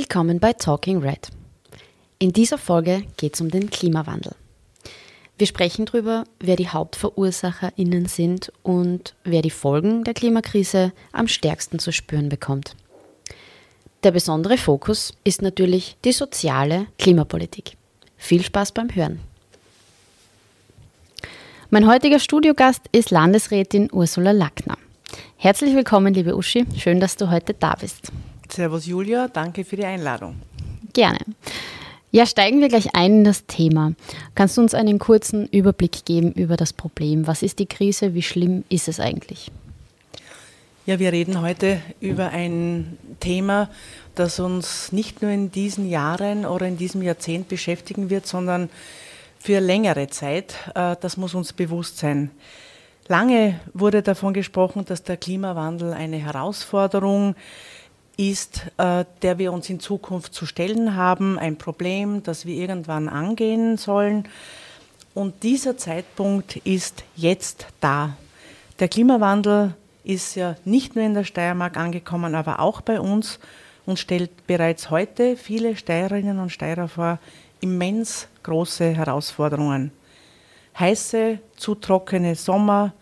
Willkommen bei Talking Red. In dieser Folge geht es um den Klimawandel. Wir sprechen darüber, wer die HauptverursacherInnen sind und wer die Folgen der Klimakrise am stärksten zu spüren bekommt. Der besondere Fokus ist natürlich die soziale Klimapolitik. Viel Spaß beim Hören. Mein heutiger Studiogast ist Landesrätin Ursula Lackner. Herzlich willkommen, liebe Uschi. Schön, dass du heute da bist. Servus Julia, danke für die Einladung. Gerne. Ja, steigen wir gleich ein in das Thema. Kannst du uns einen kurzen Überblick geben über das Problem? Was ist die Krise? Wie schlimm ist es eigentlich? Ja, wir reden heute über ein Thema, das uns nicht nur in diesen Jahren oder in diesem Jahrzehnt beschäftigen wird, sondern für längere Zeit. Äh, das muss uns bewusst sein. Lange wurde davon gesprochen, dass der Klimawandel eine Herausforderung ist, äh, der wir uns in Zukunft zu stellen haben, ein Problem, das wir irgendwann angehen sollen. Und dieser Zeitpunkt ist jetzt da. Der Klimawandel ist ja nicht nur in der Steiermark angekommen, aber auch bei uns und stellt bereits heute viele Steirerinnen und Steirer vor immens große Herausforderungen. Heiße, zu trockene Sommer,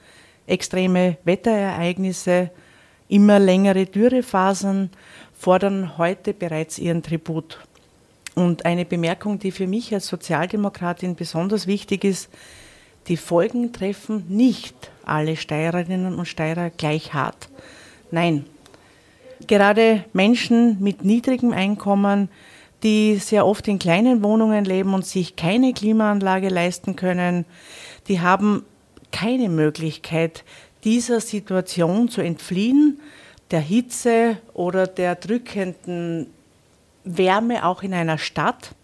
extreme Wetterereignisse, immer längere Dürrephasen fordern heute bereits ihren Tribut. Und eine Bemerkung, die für mich als Sozialdemokratin besonders wichtig ist, die Folgen treffen nicht alle Steirerinnen und Steirer gleich hart. Nein, gerade Menschen mit niedrigem Einkommen, die sehr oft in kleinen Wohnungen leben und sich keine Klimaanlage leisten können, die haben keine Möglichkeit, dieser Situation zu entfliehen, der Hitze oder der drückenden Wärme auch in einer Stadt.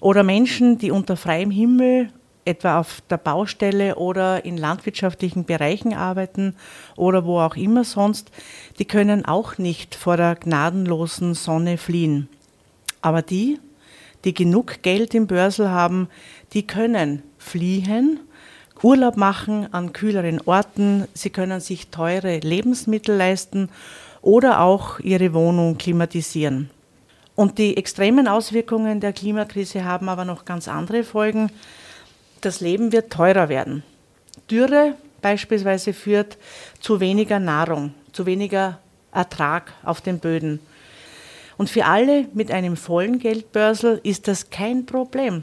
Oder Menschen, die unter freiem Himmel etwa auf der Baustelle oder in landwirtschaftlichen Bereichen arbeiten oder wo auch immer sonst, die können auch nicht vor der gnadenlosen Sonne fliehen. Aber die, die genug Geld im Börsel haben, die können fliehen, Urlaub machen an kühleren Orten, sie können sich teure Lebensmittel leisten oder auch ihre Wohnung klimatisieren. Und die extremen Auswirkungen der Klimakrise haben aber noch ganz andere Folgen das Leben wird teurer werden. Dürre beispielsweise führt zu weniger Nahrung, zu weniger Ertrag auf den Böden. Und für alle mit einem vollen Geldbörsel ist das kein Problem.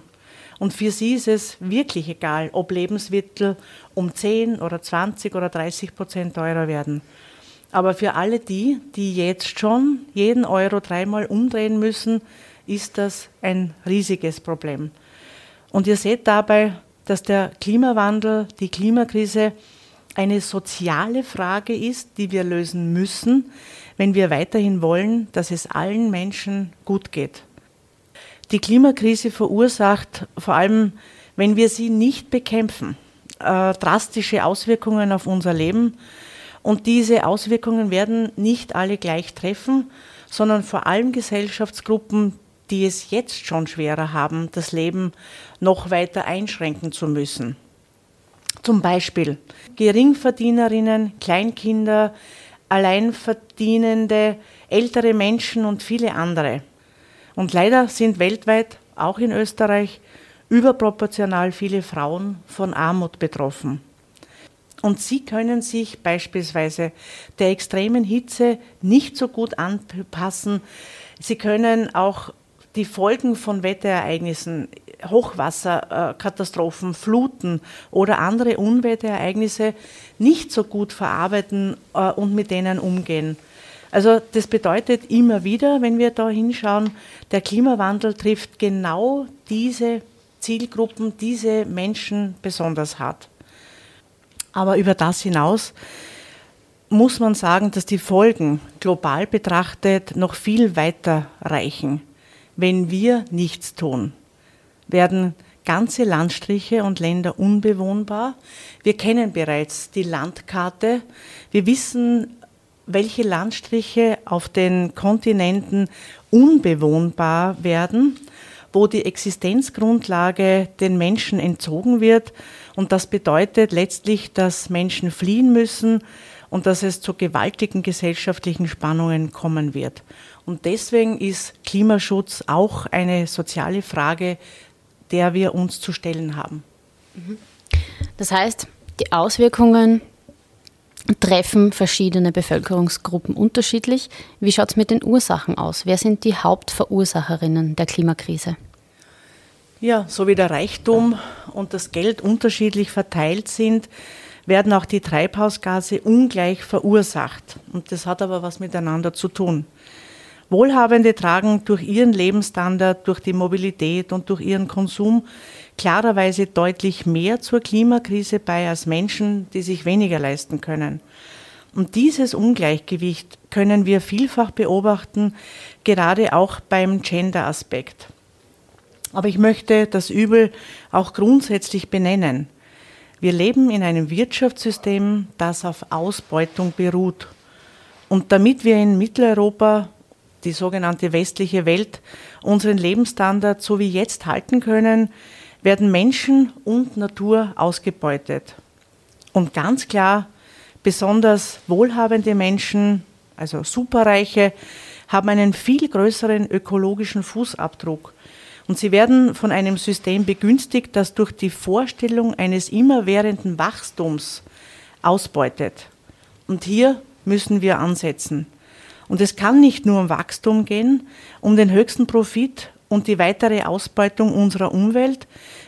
Und für sie ist es wirklich egal, ob Lebensmittel um 10 oder 20 oder 30 Prozent teurer werden. Aber für alle die, die jetzt schon jeden Euro dreimal umdrehen müssen, ist das ein riesiges Problem. Und ihr seht dabei, dass der Klimawandel, die Klimakrise eine soziale Frage ist, die wir lösen müssen, wenn wir weiterhin wollen, dass es allen Menschen gut geht. Die Klimakrise verursacht vor allem, wenn wir sie nicht bekämpfen, äh, drastische Auswirkungen auf unser Leben. Und diese Auswirkungen werden nicht alle gleich treffen, sondern vor allem Gesellschaftsgruppen, die es jetzt schon schwerer haben, das Leben noch weiter einschränken zu müssen. Zum Beispiel Geringverdienerinnen, Kleinkinder, Alleinverdienende, ältere Menschen und viele andere. Und leider sind weltweit, auch in Österreich, überproportional viele Frauen von Armut betroffen. Und sie können sich beispielsweise der extremen Hitze nicht so gut anpassen. Sie können auch die Folgen von Wetterereignissen, Hochwasserkatastrophen, Fluten oder andere Unwetterereignisse nicht so gut verarbeiten äh, und mit denen umgehen. Also das bedeutet immer wieder, wenn wir da hinschauen, der Klimawandel trifft genau diese Zielgruppen, diese Menschen besonders hart. Aber über das hinaus muss man sagen, dass die Folgen global betrachtet noch viel weiter reichen. Wenn wir nichts tun, werden ganze Landstriche und Länder unbewohnbar. Wir kennen bereits die Landkarte. Wir wissen, welche Landstriche auf den Kontinenten unbewohnbar werden, wo die Existenzgrundlage den Menschen entzogen wird. Und das bedeutet letztlich, dass Menschen fliehen müssen und dass es zu gewaltigen gesellschaftlichen Spannungen kommen wird. Und deswegen ist Klimaschutz auch eine soziale Frage, der wir uns zu stellen haben. Das heißt, die Auswirkungen treffen verschiedene Bevölkerungsgruppen unterschiedlich. Wie schaut es mit den Ursachen aus? Wer sind die Hauptverursacherinnen der Klimakrise? Ja, so wie der Reichtum und das Geld unterschiedlich verteilt sind, werden auch die Treibhausgase ungleich verursacht. Und das hat aber was miteinander zu tun. Wohlhabende tragen durch ihren Lebensstandard, durch die Mobilität und durch ihren Konsum klarerweise deutlich mehr zur Klimakrise bei als Menschen, die sich weniger leisten können. Und dieses Ungleichgewicht können wir vielfach beobachten, gerade auch beim Gender-Aspekt. Aber ich möchte das Übel auch grundsätzlich benennen. Wir leben in einem Wirtschaftssystem, das auf Ausbeutung beruht. Und damit wir in Mitteleuropa, die sogenannte westliche Welt, unseren Lebensstandard so wie jetzt halten können, werden Menschen und Natur ausgebeutet. Und ganz klar, besonders wohlhabende Menschen, also Superreiche, haben einen viel größeren ökologischen Fußabdruck und sie werden von einem System begünstigt, das durch die Vorstellung eines immerwährenden Wachstums ausbeutet. Und hier müssen wir ansetzen. Und es kann nicht nur um Wachstum gehen, um den höchsten Profit und die weitere Ausbeutung unserer Umwelt.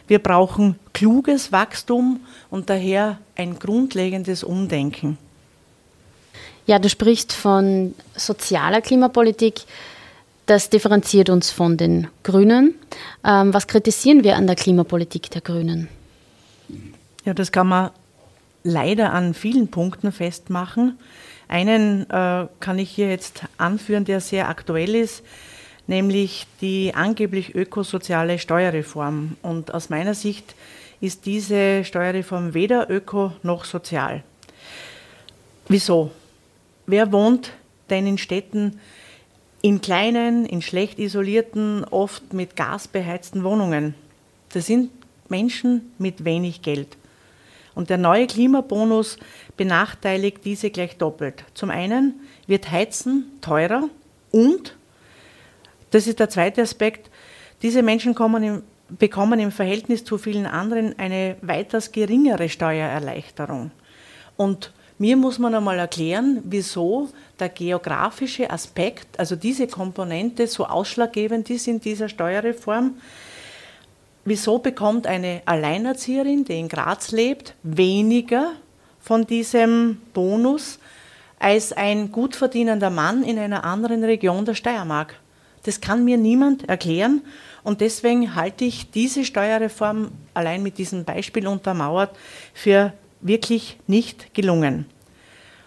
Wir brauchen kluges Wachstum und daher ein grundlegendes Umdenken. Ja, du sprichst von sozialer Klimapolitik. Das differenziert uns von den Grünen. Ähm, was kritisieren wir an der Klimapolitik der Grünen? Ja, das kann man leider an vielen Punkten festmachen. Einen äh, kann ich hier jetzt anführen, der sehr aktuell ist, nämlich die angeblich ökosoziale Steuerreform. Und aus meiner Sicht ist diese Steuerreform weder öko noch sozial. Wieso? Wer wohnt denn in Städten, in kleinen, in schlecht isolierten, oft mit Gas beheizten Wohnungen. Das sind Menschen mit wenig Geld. Und der neue Klimabonus benachteiligt diese gleich doppelt. Zum einen wird Heizen teurer und, das ist der zweite Aspekt, diese Menschen im, bekommen im Verhältnis zu vielen anderen eine weitaus geringere Steuererleichterung. Und mir muss man einmal erklären, wieso der geografische Aspekt, also diese Komponente so ausschlaggebend ist in dieser Steuerreform. Wieso bekommt eine Alleinerzieherin, die in Graz lebt, weniger von diesem Bonus als ein gut verdienender Mann in einer anderen Region der Steiermark? Das kann mir niemand erklären und deswegen halte ich diese Steuerreform allein mit diesem Beispiel untermauert für wirklich nicht gelungen.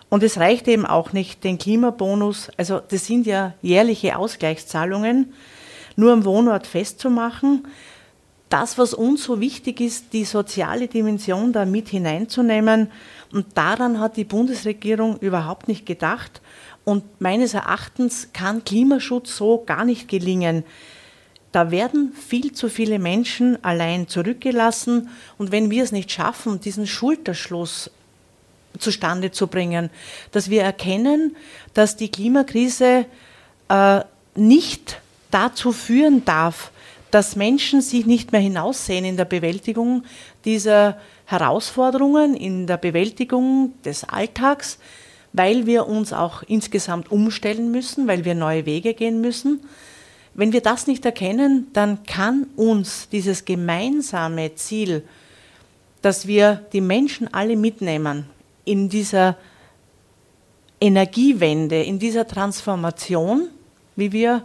Und es reicht eben auch nicht, den Klimabonus, also das sind ja jährliche Ausgleichszahlungen, nur am Wohnort festzumachen. Das, was uns so wichtig ist, die soziale Dimension da mit hineinzunehmen. Und daran hat die Bundesregierung überhaupt nicht gedacht. Und meines Erachtens kann Klimaschutz so gar nicht gelingen. Da werden viel zu viele Menschen allein zurückgelassen. Und wenn wir es nicht schaffen, diesen Schulterschluss zustande zu bringen, dass wir erkennen, dass die Klimakrise äh, nicht dazu führen darf, dass Menschen sich nicht mehr hinaussehen in der Bewältigung dieser Herausforderungen, in der Bewältigung des Alltags, weil wir uns auch insgesamt umstellen müssen, weil wir neue Wege gehen müssen. Wenn wir das nicht erkennen, dann kann uns dieses gemeinsame Ziel, dass wir die Menschen alle mitnehmen in dieser Energiewende, in dieser Transformation, wie wir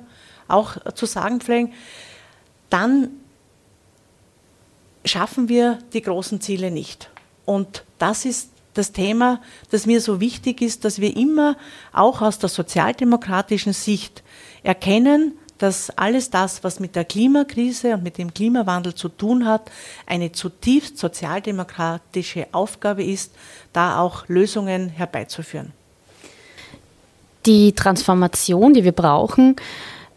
auch zu sagen pflegen, dann schaffen wir die großen Ziele nicht. Und das ist das Thema, das mir so wichtig ist, dass wir immer auch aus der sozialdemokratischen Sicht erkennen, dass alles das, was mit der Klimakrise und mit dem Klimawandel zu tun hat, eine zutiefst sozialdemokratische Aufgabe ist, da auch Lösungen herbeizuführen. Die Transformation, die wir brauchen,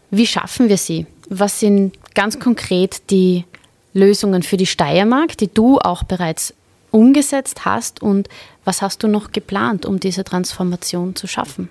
wie schaffen wir sie? Was sind ganz konkret die Lösungen für die Steiermark, die du auch bereits umgesetzt hast und was hast du noch geplant, um diese Transformation zu schaffen?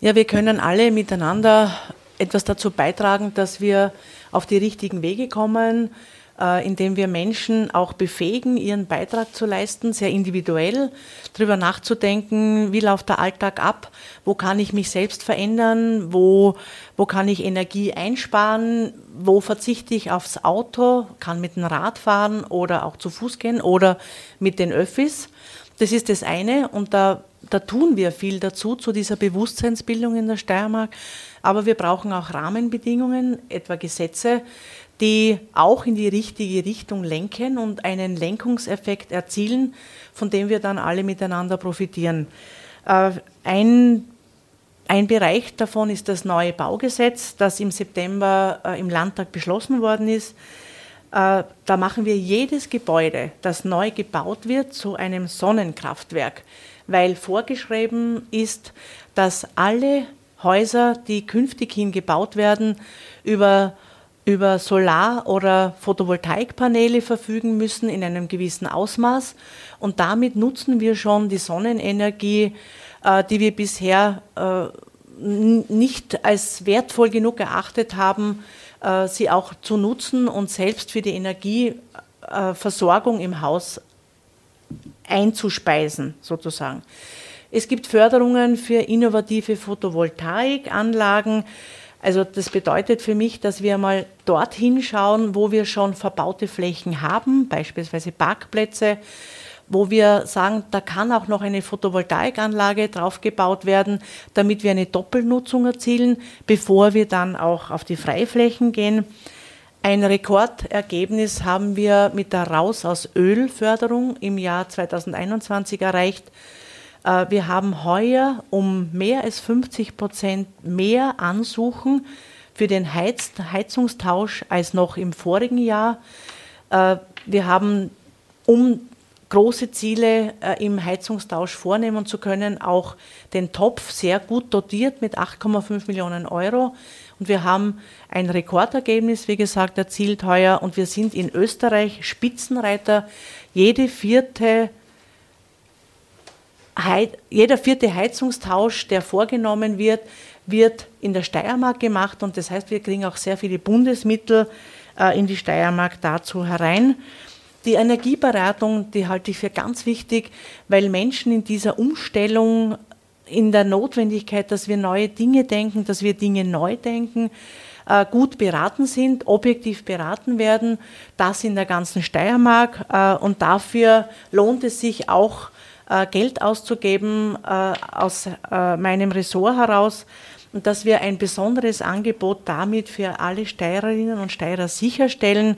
Ja, wir können alle miteinander etwas dazu beitragen, dass wir auf die richtigen Wege kommen, indem wir Menschen auch befähigen, ihren Beitrag zu leisten, sehr individuell darüber nachzudenken, wie läuft der Alltag ab, wo kann ich mich selbst verändern, wo, wo kann ich Energie einsparen, wo verzichte ich aufs Auto, kann mit dem Rad fahren oder auch zu Fuß gehen oder mit den Öffis. Das ist das eine und da, da tun wir viel dazu, zu dieser Bewusstseinsbildung in der Steiermark. Aber wir brauchen auch Rahmenbedingungen, etwa Gesetze, die auch in die richtige Richtung lenken und einen Lenkungseffekt erzielen, von dem wir dann alle miteinander profitieren. Äh, ein, ein Bereich davon ist das neue Baugesetz, das im September äh, im Landtag beschlossen worden ist. Äh, da machen wir jedes Gebäude, das neu gebaut wird, zu einem Sonnenkraftwerk, weil vorgeschrieben ist, dass alle Häuser, die künftig hin gebaut werden, über über Solar- oder Photovoltaikpaneele verfügen müssen in einem gewissen Ausmaß. Und damit nutzen wir schon die Sonnenenergie, äh, die wir bisher äh, nicht als wertvoll genug erachtet haben, äh, sie auch zu nutzen und selbst für die Energieversorgung im Haus einzuspeisen, sozusagen. Es gibt Förderungen für innovative Photovoltaikanlagen. Also das bedeutet für mich, dass wir mal dorthin schauen, wo wir schon verbaute Flächen haben, beispielsweise Parkplätze, wo wir sagen, da kann auch noch eine Photovoltaikanlage draufgebaut werden, damit wir eine Doppelnutzung erzielen, bevor wir dann auch auf die Freiflächen gehen. Ein Rekordergebnis haben wir mit der Raus aus Öl Förderung im Jahr 2021 erreicht. Äh, wir haben heuer um mehr als 50 Prozent mehr Ansuchen für den Heiz Heizungstausch als noch im vorigen Jahr. Äh, wir haben, um große Ziele äh, im Heizungstausch vornehmen zu können, auch den Topf sehr gut dotiert mit 8,5 Millionen Euro. Und wir haben ein Rekordergebnis, wie gesagt, erzielt heuer. Und wir sind in Österreich Spitzenreiter. Jede vierte jeder vierte Heizungstausch, der vorgenommen wird, wird in der Steiermark gemacht und das heißt, wir kriegen auch sehr viele Bundesmittel äh, in die Steiermark dazu herein. Die Energieberatung, die halte ich für ganz wichtig, weil Menschen in dieser Umstellung, in der Notwendigkeit, dass wir neue Dinge denken, dass wir Dinge neu denken, äh, gut beraten sind, objektiv beraten werden, das in der ganzen Steiermark. Äh, und dafür lohnt es sich auch, äh, Geld auszugeben aus meinem Ressort heraus und dass wir ein besonderes Angebot damit für alle Steirerinnen und Steirer sicherstellen.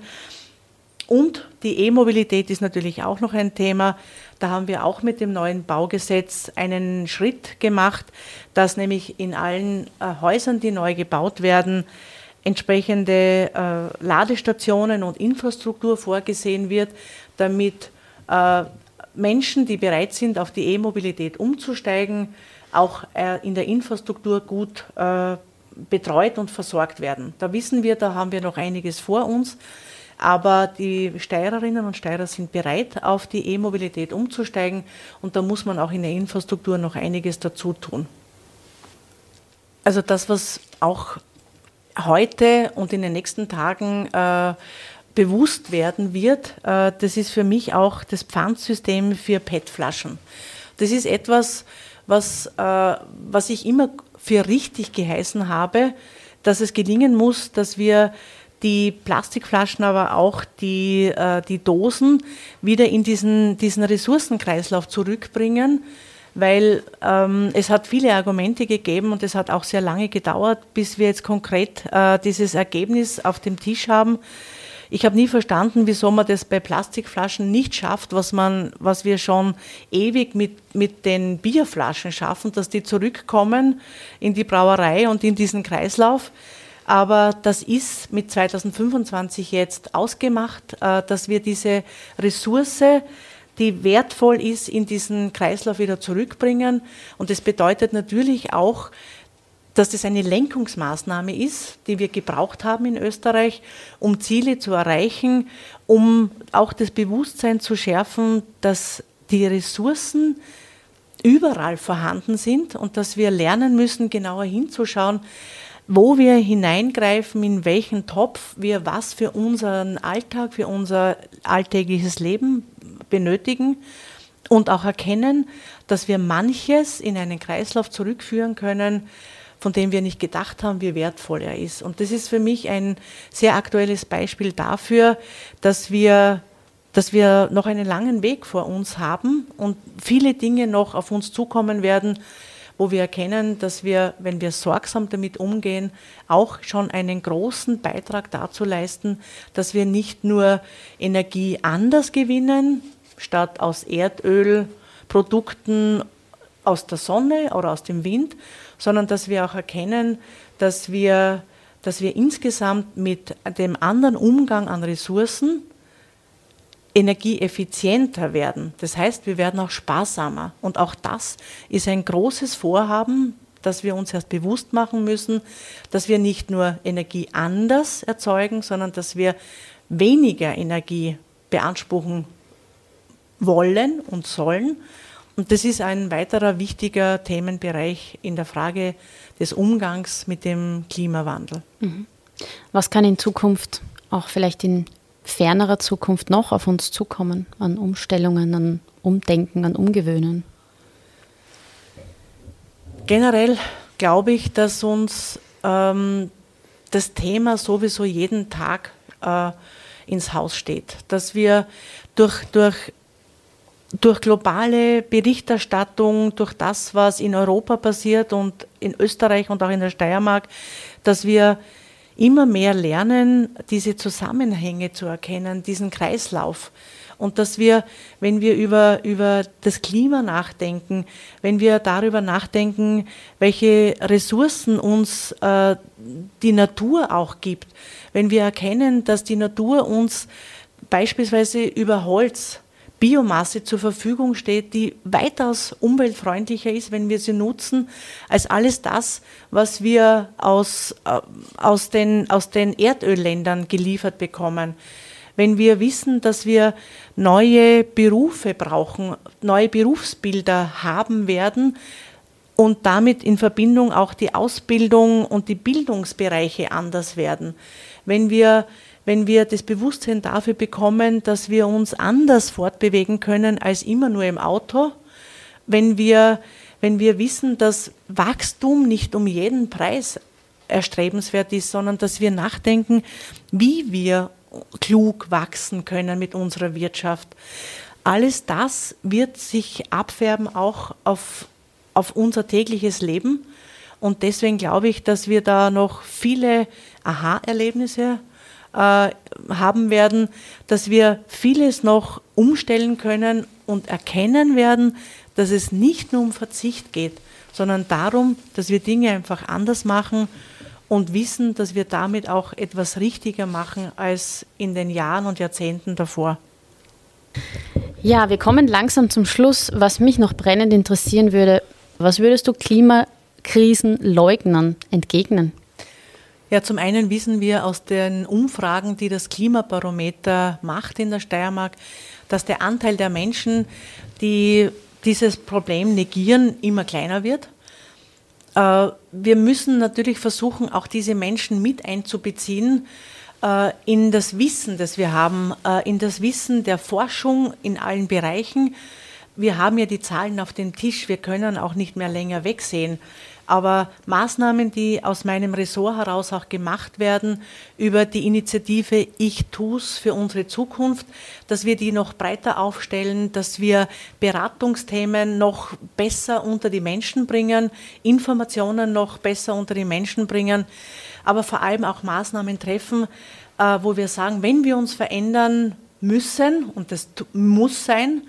Und die E-Mobilität ist natürlich auch noch ein Thema. Da haben wir auch mit dem neuen Baugesetz einen Schritt gemacht, dass nämlich in allen äh, Häusern, die neu gebaut werden, entsprechende äh, Ladestationen und Infrastruktur vorgesehen wird, damit äh, Menschen, die bereit sind, auf die E-Mobilität umzusteigen, auch äh, in der Infrastruktur gut äh, betreut und versorgt werden. Da wissen wir, da haben wir noch einiges vor uns. Aber die Steirerinnen und Steirer sind bereit, auf die E-Mobilität umzusteigen. Und da muss man auch in der Infrastruktur noch einiges dazu tun. Also das, was auch heute und in den nächsten Tagen äh, bewusst werden wird, äh, das ist für mich auch das Pfandsystem für PET-Flaschen. Das ist etwas, was, äh, was ich immer für richtig geheißen habe, dass es gelingen muss, dass wir die Plastikflaschen, aber auch die, äh, die Dosen wieder in diesen, diesen Ressourcenkreislauf zurückbringen, weil ähm, es hat viele Argumente gegeben und es hat auch sehr lange gedauert, bis wir jetzt konkret äh, dieses Ergebnis auf dem Tisch haben, ich habe nie verstanden, wieso man das bei Plastikflaschen nicht schafft, was, man, was wir schon ewig mit, mit den Bierflaschen schaffen, dass die zurückkommen in die Brauerei und in diesen Kreislauf. Aber das ist mit 2025 jetzt ausgemacht, äh, dass wir diese Ressource, die wertvoll ist, in diesen Kreislauf wieder zurückbringen. Und das bedeutet natürlich auch, dass das eine Lenkungsmaßnahme ist, die wir gebraucht haben in Österreich, um Ziele zu erreichen, um auch das Bewusstsein zu schärfen, dass die Ressourcen überall vorhanden sind und dass wir lernen müssen, genauer hinzuschauen, wo wir hineingreifen, in welchen Topf wir was für unseren Alltag, für unser alltägliches Leben benötigen und auch erkennen, dass wir manches in einen Kreislauf zurückführen können, von dem wir nicht gedacht haben, wie wertvoll er ist. Und das ist für mich ein sehr aktuelles Beispiel dafür, dass wir dass wir noch einen langen Weg vor uns haben und viele Dinge noch auf uns zukommen werden, wo wir erkennen, dass wir, wenn wir sorgsam damit umgehen, auch schon einen großen Beitrag dazu leisten, dass wir nicht nur Energie anders gewinnen, statt aus Erdölprodukten aus der Sonne oder aus dem Wind, sondern dass wir auch erkennen, dass wir, dass wir insgesamt mit dem anderen Umgang an Ressourcen energieeffizienter werden. Das heißt, wir werden auch sparsamer. Und auch das ist ein großes Vorhaben, das wir uns erst bewusst machen müssen, dass wir nicht nur Energie anders erzeugen, sondern dass wir weniger Energie beanspruchen wollen und sollen. Und das ist ein weiterer wichtiger Themenbereich in der Frage des Umgangs mit dem Klimawandel. Mhm. Was kann in Zukunft auch vielleicht in fernerer Zukunft noch auf uns zukommen an Umstellungen, an Umdenken, an Umgewöhnen? Generell glaube ich, dass uns ähm, das Thema sowieso jeden Tag äh, ins Haus steht, dass wir durch, durch, durch globale Berichterstattung, durch das, was in Europa passiert und in Österreich und auch in der Steiermark, dass wir immer mehr lernen, diese Zusammenhänge zu erkennen, diesen Kreislauf. Und dass wir, wenn wir über, über das Klima nachdenken, wenn wir darüber nachdenken, welche Ressourcen uns äh, die Natur auch gibt, wenn wir erkennen, dass die Natur uns beispielsweise über Holz Biomasse zur Verfügung steht, die weitaus umweltfreundlicher ist, wenn wir sie nutzen, als alles das, was wir aus, äh, aus, den, aus den Erdölländern geliefert bekommen. Wenn wir wissen, dass wir neue Berufe brauchen, neue Berufsbilder haben werden und damit in Verbindung auch die Ausbildung und die Bildungsbereiche anders werden. Wenn wir wenn wir das Bewusstsein dafür bekommen, dass wir uns anders fortbewegen können als immer nur im Auto, wenn wir, wenn wir wissen, dass Wachstum nicht um jeden Preis erstrebenswert ist, sondern dass wir nachdenken, wie wir klug wachsen können mit unserer Wirtschaft. Alles das wird sich abfärben auch auf, auf unser tägliches Leben. Und deswegen glaube ich, dass wir da noch viele Aha-Erlebnisse äh, haben werden, dass wir vieles noch umstellen können und erkennen werden, dass es nicht nur um Verzicht geht, sondern darum, dass wir Dinge einfach anders machen und wissen, dass wir damit auch etwas richtiger machen als in den Jahren und Jahrzehnten davor. Ja, wir kommen langsam zum Schluss. Was mich noch brennend interessieren würde, was würdest du Klimakrisenleugnern entgegnen? Ja, zum einen wissen wir aus den Umfragen, die das Klimabarometer macht in der Steiermark, dass der Anteil der Menschen, die dieses Problem negieren, immer kleiner wird. Äh, wir müssen natürlich versuchen, auch diese Menschen mit einzubeziehen äh, in das Wissen, das wir haben, äh, in das Wissen der Forschung in allen Bereichen. Wir haben ja die Zahlen auf dem Tisch, wir können auch nicht mehr länger wegsehen aber Maßnahmen, die aus meinem Ressort heraus auch gemacht werden, über die Initiative Ich tu's für unsere Zukunft, dass wir die noch breiter aufstellen, dass wir Beratungsthemen noch besser unter die Menschen bringen, Informationen noch besser unter die Menschen bringen, aber vor allem auch Maßnahmen treffen, äh, wo wir sagen, wenn wir uns verändern müssen, und das muss sein,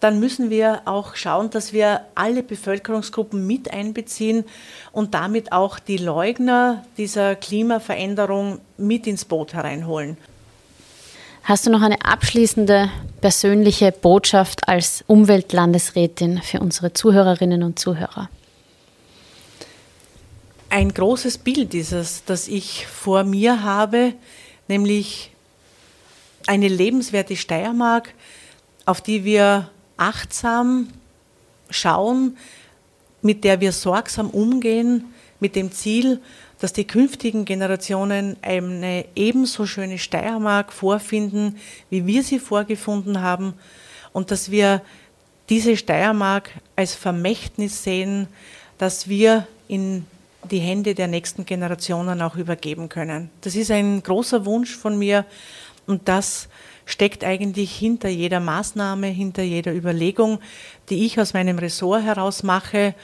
dann müssen wir auch schauen, dass wir alle Bevölkerungsgruppen mit einbeziehen und damit auch die Leugner dieser Klimaveränderung mit ins Boot hereinholen. Hast du noch eine abschließende persönliche Botschaft als Umweltlandesrätin für unsere Zuhörerinnen und Zuhörer? Ein großes Bild ist es, das ich vor mir habe, nämlich eine lebenswerte Steiermark, auf die wir achtsam schauen, mit der wir sorgsam umgehen, mit dem Ziel, dass die künftigen Generationen eine ebenso schöne Steiermark vorfinden, wie wir sie vorgefunden haben und dass wir diese Steiermark als Vermächtnis sehen, dass wir in die Hände der nächsten Generationen auch übergeben können. Das ist ein großer Wunsch von mir und das steckt eigentlich hinter jeder Maßnahme, hinter jeder Überlegung, die ich aus meinem Ressort heraus mache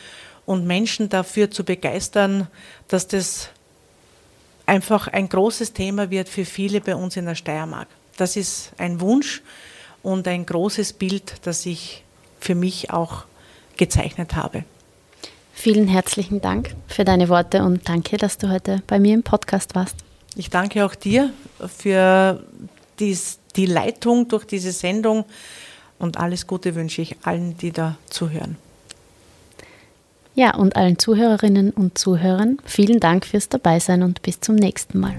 und Menschen dafür zu begeistern, dass das einfach ein großes Thema wird für viele bei uns in der Steiermark. Das ist ein Wunsch und ein großes Bild, das ich für mich auch gezeichnet habe. Vielen herzlichen Dank für deine Worte und danke, dass du heute bei mir im Podcast warst. Ich danke auch dir für dies, die Leitung durch diese Sendung und alles Gute wünsche ich allen, die da zuhören. Ja, und allen Zuhörerinnen und Zuhörern vielen Dank fürs Dabeisein und bis zum nächsten Mal.